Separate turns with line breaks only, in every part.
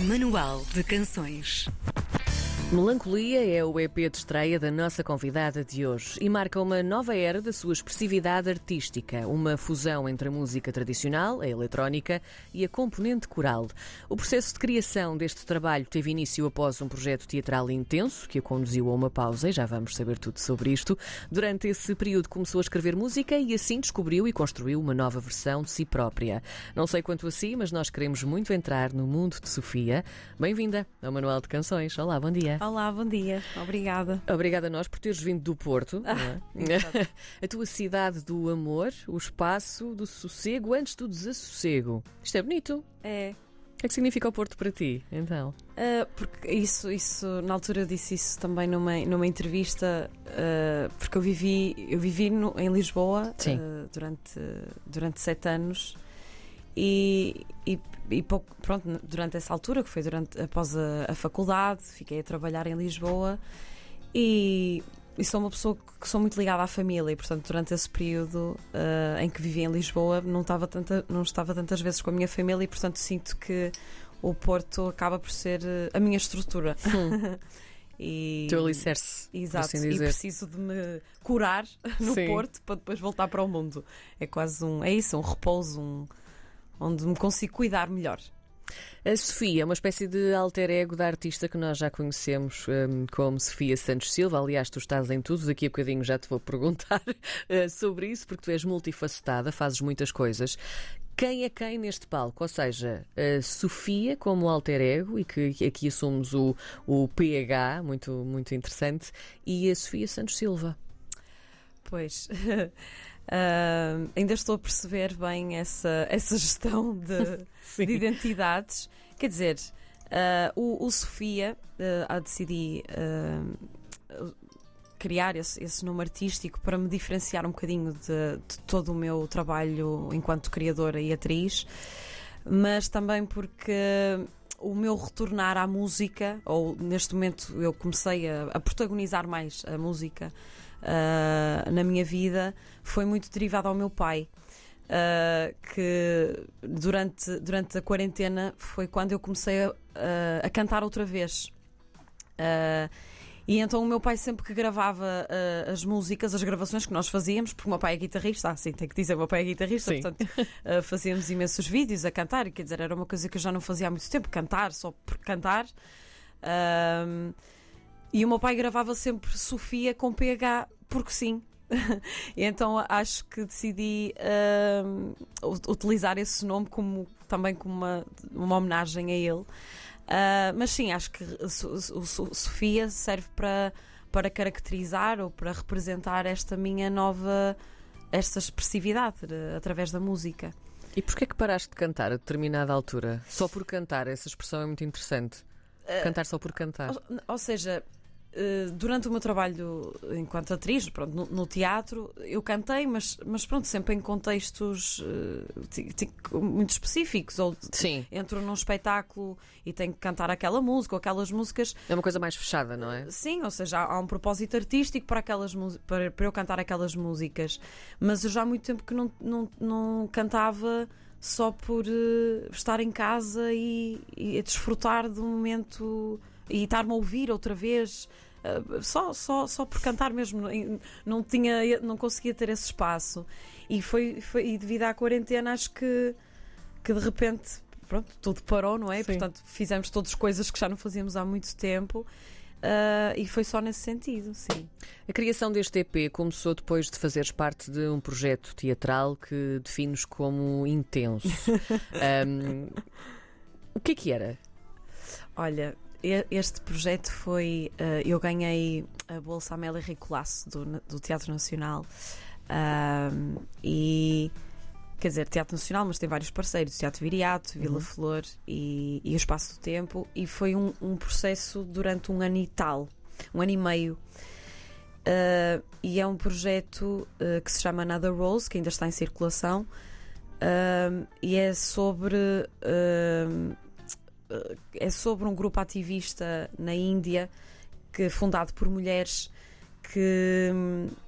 Manual de Canções.
Melancolia é o EP de estreia da nossa convidada de hoje e marca uma nova era da sua expressividade artística, uma fusão entre a música tradicional, a eletrónica e a componente coral. O processo de criação deste trabalho teve início após um projeto teatral intenso que a conduziu a uma pausa e já vamos saber tudo sobre isto. Durante esse período começou a escrever música e assim descobriu e construiu uma nova versão de si própria. Não sei quanto a si, mas nós queremos muito entrar no mundo de Sofia. Bem-vinda ao Manual de Canções. Olá, bom dia.
Olá, bom dia. Obrigada.
Obrigada a nós por teres vindo do Porto.
Ah,
é? a tua cidade do amor, o espaço do sossego antes do desassossego. Isto é bonito.
É.
O que é que significa o Porto para ti, então?
Uh, porque isso, isso, na altura eu disse isso também numa, numa entrevista, uh, porque eu vivi, eu vivi no, em Lisboa uh, durante, durante sete anos e, e, e pouco, pronto, durante essa altura, que foi durante, após a, a faculdade, fiquei a trabalhar em Lisboa e, e, sou uma pessoa que sou muito ligada à família e, portanto, durante esse período uh, em que vivi em Lisboa, não estava, tanta, não estava tantas vezes com a minha família e, portanto, sinto que o Porto acaba por ser a minha estrutura.
Hum. E, Teu alicerce.
Exato,
assim
e preciso de me curar no Sim. Porto para depois voltar para o mundo. É quase um. É isso, um repouso, um, onde me consigo cuidar melhor.
A Sofia é uma espécie de alter ego da artista que nós já conhecemos um, como Sofia Santos Silva. Aliás, tu estás em tudo, daqui a bocadinho já te vou perguntar uh, sobre isso, porque tu és multifacetada, fazes muitas coisas. Quem é quem neste palco? Ou seja, a Sofia como alter ego, e que aqui assumos o, o PH, muito, muito interessante, e a Sofia Santos Silva.
Pois. Uh, ainda estou a perceber bem essa, essa gestão de, de identidades. Quer dizer, uh, o, o, Sofia uh, a decidir criar esse, esse, nome artístico para me diferenciar um bocadinho de, de, todo o meu trabalho enquanto criadora e atriz, mas também porque o meu retornar à música, ou neste momento eu comecei a, a protagonizar mais a música uh, na minha vida foi muito derivado ao meu pai. Uh, que durante, durante a quarentena foi quando eu comecei a, a cantar outra vez. Uh, e então o meu pai sempre que gravava uh, as músicas, as gravações que nós fazíamos, porque o meu pai é guitarrista, assim, tem que dizer, o meu pai é guitarrista, Sim. portanto uh, fazíamos imensos vídeos a cantar, e quer dizer, era uma coisa que eu já não fazia há muito tempo, cantar, só por cantar. Uh, e o meu pai gravava sempre Sofia com PH, porque sim. então acho que decidi uh, utilizar esse nome como, também como uma, uma homenagem a ele. Uh, mas sim, acho que o Sofia serve para, para caracterizar ou para representar esta minha nova esta expressividade através da música.
E porquê é que paraste de cantar a determinada altura? Só por cantar, essa expressão é muito interessante. Uh, cantar só por cantar.
Ou, ou seja, eh, durante o meu trabalho enquanto atriz, pronto, no, no, teatro, eu cantei, mas, mas pronto, sempre em contextos uh, muito específicos. Ou
Sim.
entro num espetáculo e tenho que cantar aquela música ou aquelas músicas.
É uma coisa mais fechada, não é?
Sim, ou seja, há, há um propósito artístico para, aquelas para, para eu cantar aquelas músicas. Mas eu já há muito tempo que não, não, não cantava só por uh, estar em casa e, e a desfrutar do momento e estar-me a ouvir outra vez. Uh, só, só, só por cantar mesmo, não, tinha, não conseguia ter esse espaço. E foi, foi e devido à quarentena, acho que, que de repente pronto, tudo parou, não é? Sim. Portanto, fizemos todas coisas que já não fazíamos há muito tempo. Uh, e foi só nesse sentido, sim.
A criação deste EP começou depois de fazeres parte de um projeto teatral que defines como intenso. um, o que é que era?
Olha, este projeto foi. Uh, eu ganhei a Bolsa Amélia Ricolasso do, do Teatro Nacional uh, e. Quer dizer, Teatro Nacional, mas tem vários parceiros: Teatro Viriato, Vila uhum. Flor e, e, o Espaço do Tempo. E foi um, um, processo durante um ano e tal, um ano e meio. Uh, e é um projeto uh, que se chama Another Rose, que ainda está em circulação, e é sobre é sobre um grupo ativista na Índia que fundado por mulheres que,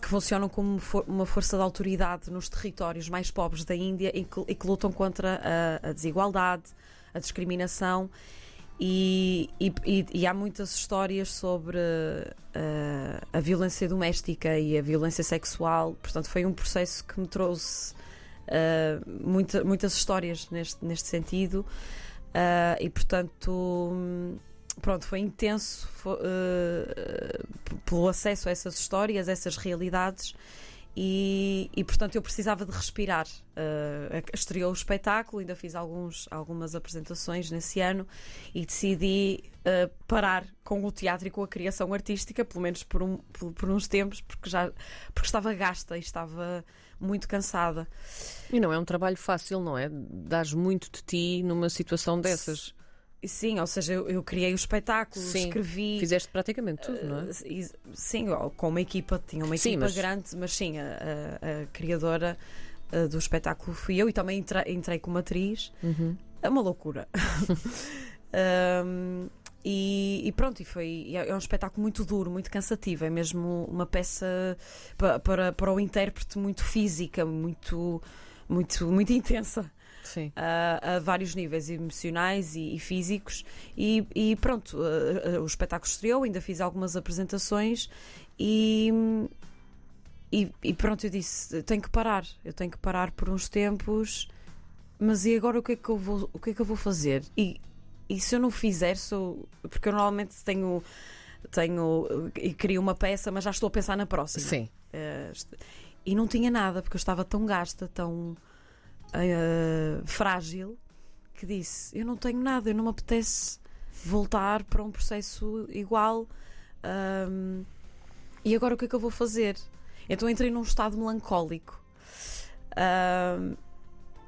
que funcionam como for, uma força de autoridade nos territórios mais pobres da Índia e que, e que lutam contra a, a, desigualdade, a discriminação. E, e, e, há muitas histórias sobre uh, a violência doméstica e a violência sexual. Portanto, foi um processo que me trouxe uh, muita, muitas histórias neste, neste sentido. Uh, e, portanto, pronto, foi intenso foi, pelo acesso a essas histórias, a essas realidades. E, e, portanto eu precisava de respirar. Uh, estreou o espetáculo, ainda fiz alguns, algumas apresentações nesse ano e decidi uh, parar com o teatro e com a criação artística, pelo menos por, um, por, por, uns tempos, porque já porque estava gasta e estava muito cansada.
E não é um trabalho fácil, não é? Dás muito de ti numa situação dessas.
Sim, ou seja, eu, eu criei o espetáculo, sim, escrevi.
Fizeste praticamente tudo, não é?
Uh, sim, com uma equipa, tinha uma equipa sim, mas... grande, mas sim, a, a, a criadora uh, do espetáculo fui eu e também entrei, entrei como atriz. Uhum. É uma loucura. um, e, e, pronto, e foi, é, é um espetáculo muito duro, muito cansativo. É mesmo uma peça para, para, para o intérprete muito física, muito, muito, muito intensa a, a, vários níveis emocionais e, e físicos. E, e pronto, o espetáculo estreou, ainda fiz algumas apresentações e, e, e, pronto, eu disse: tenho que parar, eu tenho que parar por uns tempos, mas e agora o que é que eu vou, o que é que eu vou fazer? E, e se eu não fizer, sou. Porque eu normalmente tenho. Tenho e crio uma peça, mas já estou a pensar na próxima.
Sim.
Uh, e não tinha nada, porque eu estava tão gasta, tão uh, frágil que disse: Eu não tenho nada, eu não me apetece voltar para um processo igual. Um, e agora o que é que eu vou fazer? Então entrei num estado melancólico um,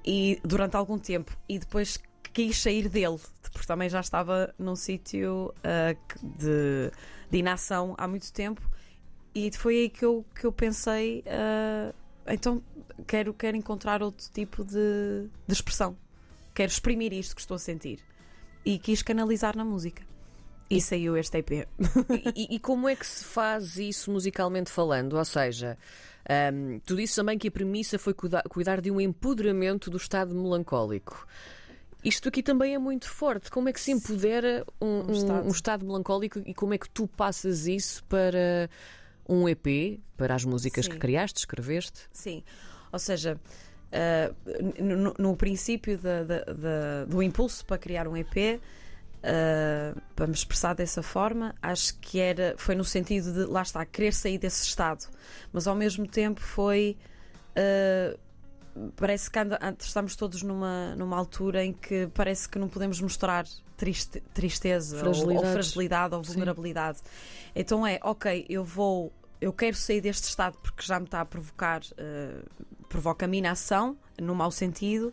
e durante algum tempo e depois quis sair dele, porque também já estava num sítio uh, de, de inação há muito tempo e foi aí que eu, que eu pensei uh, então quero, quero encontrar outro tipo de, de expressão. Quero exprimir isto que estou a sentir. E quis canalizar na música. E, e saiu este EP.
e, e, como é que se faz isso musicalmente falando? Ou seja, um, tu disse também que a premissa foi cuidar, cuidar de um empoderamento do estado melancólico. Isto aqui também é muito forte. Como é que se empodera um, um, estado. um estado melancólico e como é que tu passas isso para um EP para as músicas Sim. que criaste, escreveste?
Sim, ou seja, uh, no, no, princípio de, de, de, do impulso para criar um EP, uh, eh, para me expressar dessa forma, acho que era, foi no sentido de, lá está, querer sair desse estado, mas ao mesmo tempo foi. Uh, parece que anda, estamos todos numa, numa altura em que parece que não podemos mostrar triste, tristeza ou, ou, fragilidade ou vulnerabilidade. Sim. Então é, ok, eu vou, eu quero sair deste estado porque já me está a provocar, uh, provoca-me inação, no mau sentido,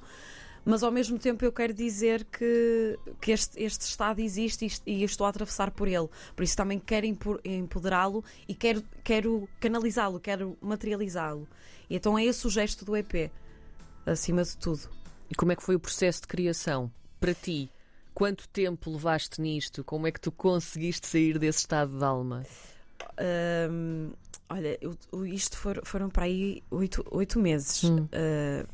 mas ao mesmo tempo eu quero dizer que, que este, este estado existe e, e estou a atravessar por ele. Por isso também quero empoderá-lo e quero, quero canalizá-lo, quero materializá-lo. E então é esse o gesto do EP acima de tudo.
E como é que foi o processo de criação para ti? Quanto tempo levaste nisto? Como é que tu conseguiste sair desse estado de alma?
Um, olha, eu, isto for, foram para aí oito, oito meses hum. uh,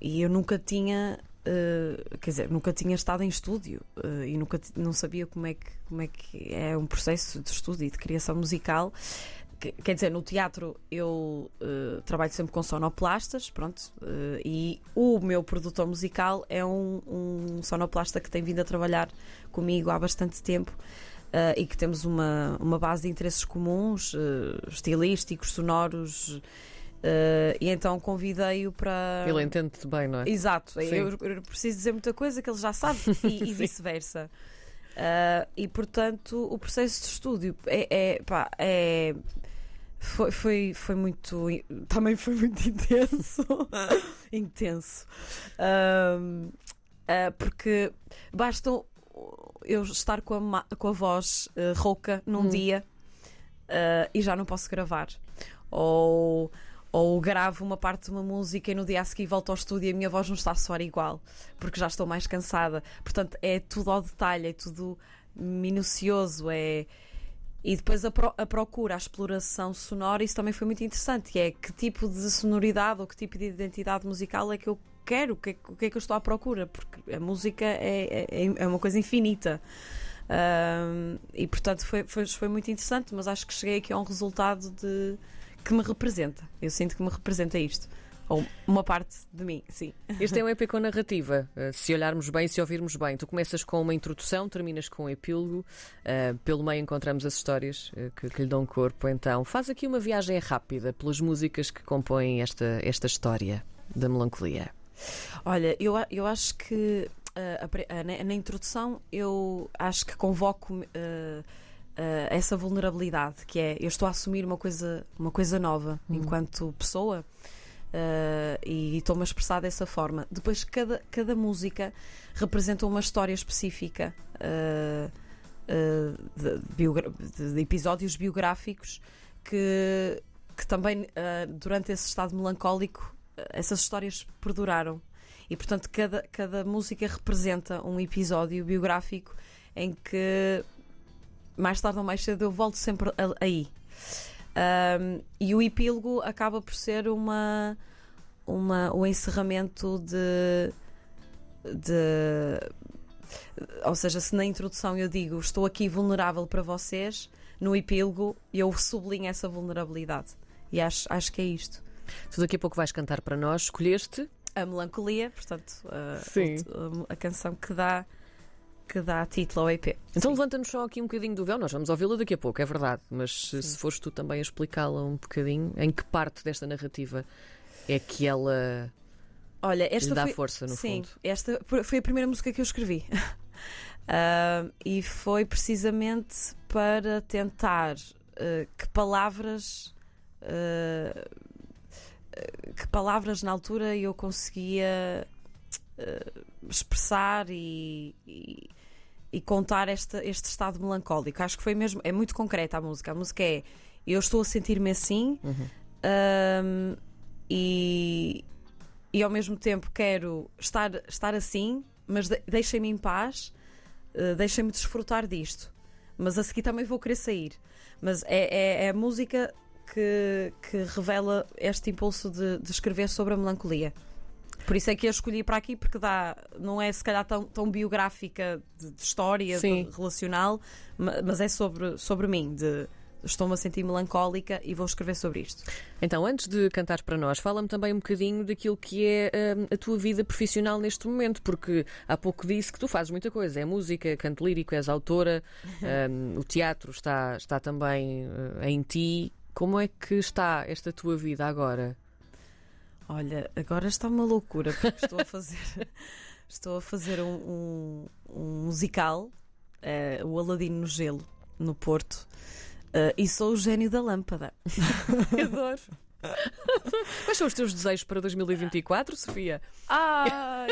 e eu nunca tinha, uh, quer dizer, nunca tinha estado em estúdio uh, e nunca não sabia como é, que, como é que é um processo de estúdio e de criação musical quer dizer, no teatro eu uh, trabalho sempre com sonoplastas, pronto, uh, e o meu produtor musical é um, um, sonoplasta que tem vindo a trabalhar comigo há bastante tempo. Uh, e que temos uma, uma base de interesses comuns, estilísticos, sonoros, e então convidei-o para.
Ele entende-te bem, não é?
Exato, eu, eu, preciso dizer muita coisa que ele já sabe e, e vice-versa. e portanto, o processo de estúdio é, é, pá, é foi, foi, foi muito. Também foi muito intenso. intenso. Um, uh, porque basta eu estar com a, com a voz uh, rouca num hum. dia uh, e já não posso gravar. Ou, ou gravo uma parte de uma música e no dia a seguir volto ao estúdio e a minha voz não está a soar igual, porque já estou mais cansada. Portanto, é tudo ao detalhe, é tudo minucioso, é e depois a, pro, a, procura, a exploração sonora, isso também foi muito interessante. é que tipo de sonoridade ou que tipo de identidade musical é que eu quero, o que, é, que é que eu estou à procura, porque a música é, é, é uma coisa infinita. Um, e portanto foi, foi, foi muito interessante, mas acho que cheguei aqui a um resultado de que me representa. Eu sinto que me representa isto. Ou uma parte de mim, sim.
Este é um EP com narrativa. Uh, se olharmos bem, se ouvirmos bem, tu começas com uma introdução, terminas com um epílogo, uh, pelo meio encontramos as histórias uh, que, que, lhe dão corpo. Então, faz aqui uma viagem rápida pelas músicas que compõem esta, esta história da melancolia.
Olha, eu, eu acho que na, na, introdução eu acho que convoco Uh, essa vulnerabilidade que é eu estou a assumir uma coisa uma coisa nova hum. enquanto pessoa Uh, e estou-me a expressar dessa forma. Depois, cada, cada música representa uma história específica uh, uh, de, de, de, episódios biográficos que, que também, durante esse estado melancólico, essas histórias perduraram. E, portanto, cada, cada música representa um episódio biográfico em que, mais tarde ou mais cedo, eu volto sempre aí. Um, e o epílogo acaba por ser uma, uma, o encerramento de, de. Ou seja, se na introdução eu digo estou aqui vulnerável para vocês, no epílogo eu sublinho essa vulnerabilidade. E acho, acho que é isto.
Tu daqui a pouco vais cantar para nós. Escolheste?
A Melancolia, portanto, a, a, a canção que dá que dá título ao EP.
Então levanta-nos só aqui um bocadinho do véu, nós vamos ouvi-la daqui a pouco, é verdade, mas Sim. se fores tu também a explicá-la um bocadinho, em que parte desta narrativa é que ela
Olha, esta
dá
foi,
força, no
sim,
fundo?
esta foi a primeira música que eu escrevi. uh, e foi precisamente para tentar uh, que palavras. Uh, que palavras na altura eu conseguia expressar e, e, e contar este, este estado melancólico. Acho que foi mesmo, é muito concreta a música. A música é eu estou a sentir-me assim uhum. um, e, e ao mesmo tempo quero estar, estar assim, mas de, deixem-me em paz, uh, deixem-me desfrutar disto. Mas a seguir também vou querer sair. Mas é, é, é a música que, que revela este impulso de, de escrever sobre a melancolia. Por isso é que eu escolhi para aqui, porque dá, não é se calhar tão, tão biográfica de, de história, de, relacional, mas é sobre, sobre mim, de estou-me a sentir melancólica e vou escrever sobre isto.
Então, antes de cantar para nós, fala-me também um bocadinho daquilo que é um, a tua vida profissional neste momento, porque há pouco disse que tu fazes muita coisa, é música, canto lírico, és autora, um, o teatro está, está também uh, em ti. Como é que está esta tua vida agora?
Olha, agora está uma loucura porque estou a fazer estou a fazer um, um, um musical, uh, o Aladino no Gelo, no Porto, uh, e sou o gênio da lâmpada.
Adoro. Quais são os teus desejos para 2024, Sofia?
Ai,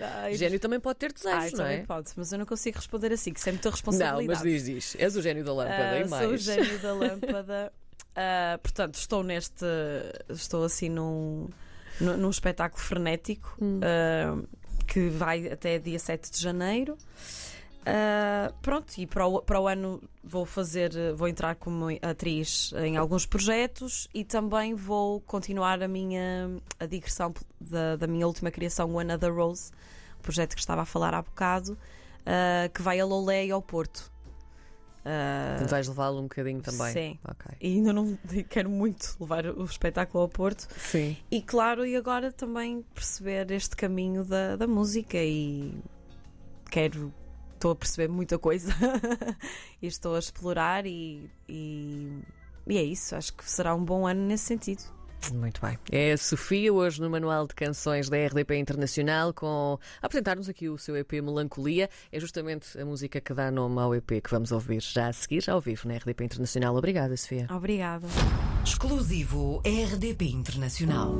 ai.
Gênio também pode ter desejos,
ai,
não é?
pode, mas eu não consigo responder assim, que isso é muita responsabilidade.
Não, mas diz, diz. És o gênio da lâmpada uh, e mais.
Sou o gênio da lâmpada. Uh, portanto, estou neste. Estou assim num num espetáculo frenético hum. uh, que vai até dia 7 de janeiro. Uh, pronto, e para o, para o ano vou fazer, vou entrar como atriz em alguns projetos e também vou continuar a minha a digressão da, da minha última criação, o Another Rose, projeto que estava a falar há bocado, uh, que vai a Lolé e ao Porto.
Uh, vais levá-lo um bocadinho também.
Sim. Okay. E ainda não quero muito levar o espetáculo ao Porto.
Sim.
E claro, e agora também perceber este caminho da, da música e quero. Estou a perceber muita coisa e estou a explorar e, e, e é isso. Acho que será um bom ano nesse sentido.
Muito bem. É a Sofia, hoje no Manual de Canções da RDP Internacional, com a apresentar-nos aqui o seu EP Melancolia. É justamente a música que dá nome ao EP que vamos ouvir já a seguir, ao vivo, na RDP Internacional. Obrigada, Sofia.
Obrigada.
Exclusivo RDP Internacional.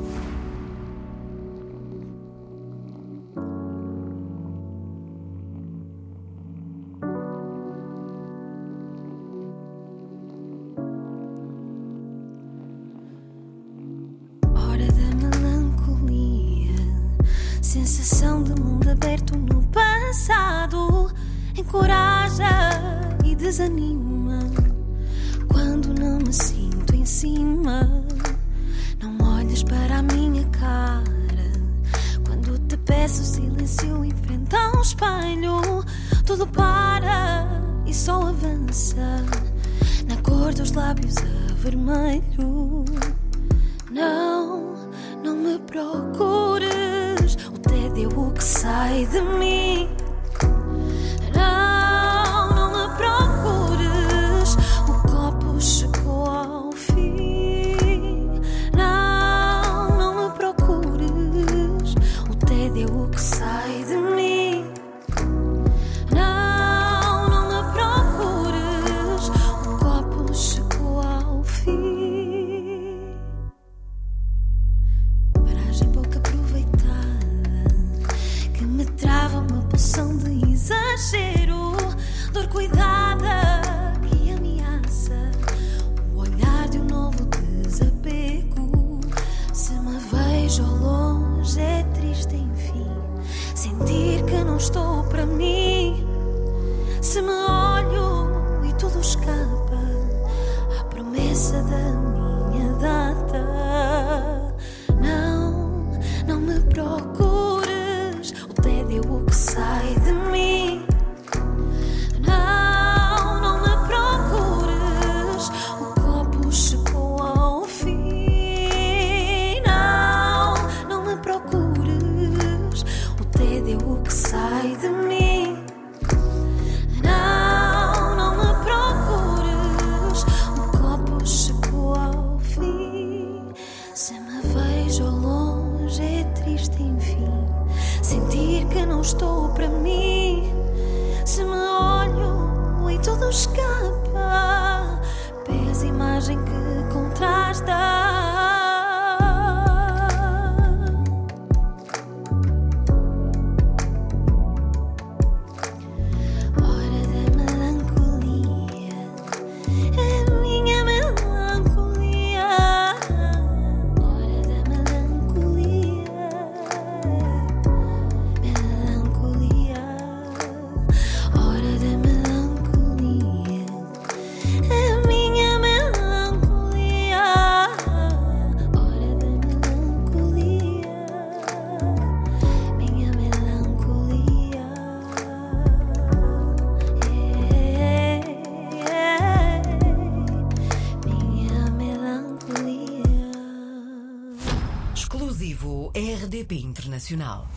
desencoraja e desanima quando não me sinto em cima. Não olhas para a minha cara quando te peço silêncio em frente ao espelho. Tudo para e
só avança na cor dos lábios a vermelho. Não, não me procures. O tédio o que sai de mim kiss of. vejo ao longe, é triste, enfim. Sentir que não estou para mim. Se me olho e tudo escapa, pés imagem que contrasta.
Now.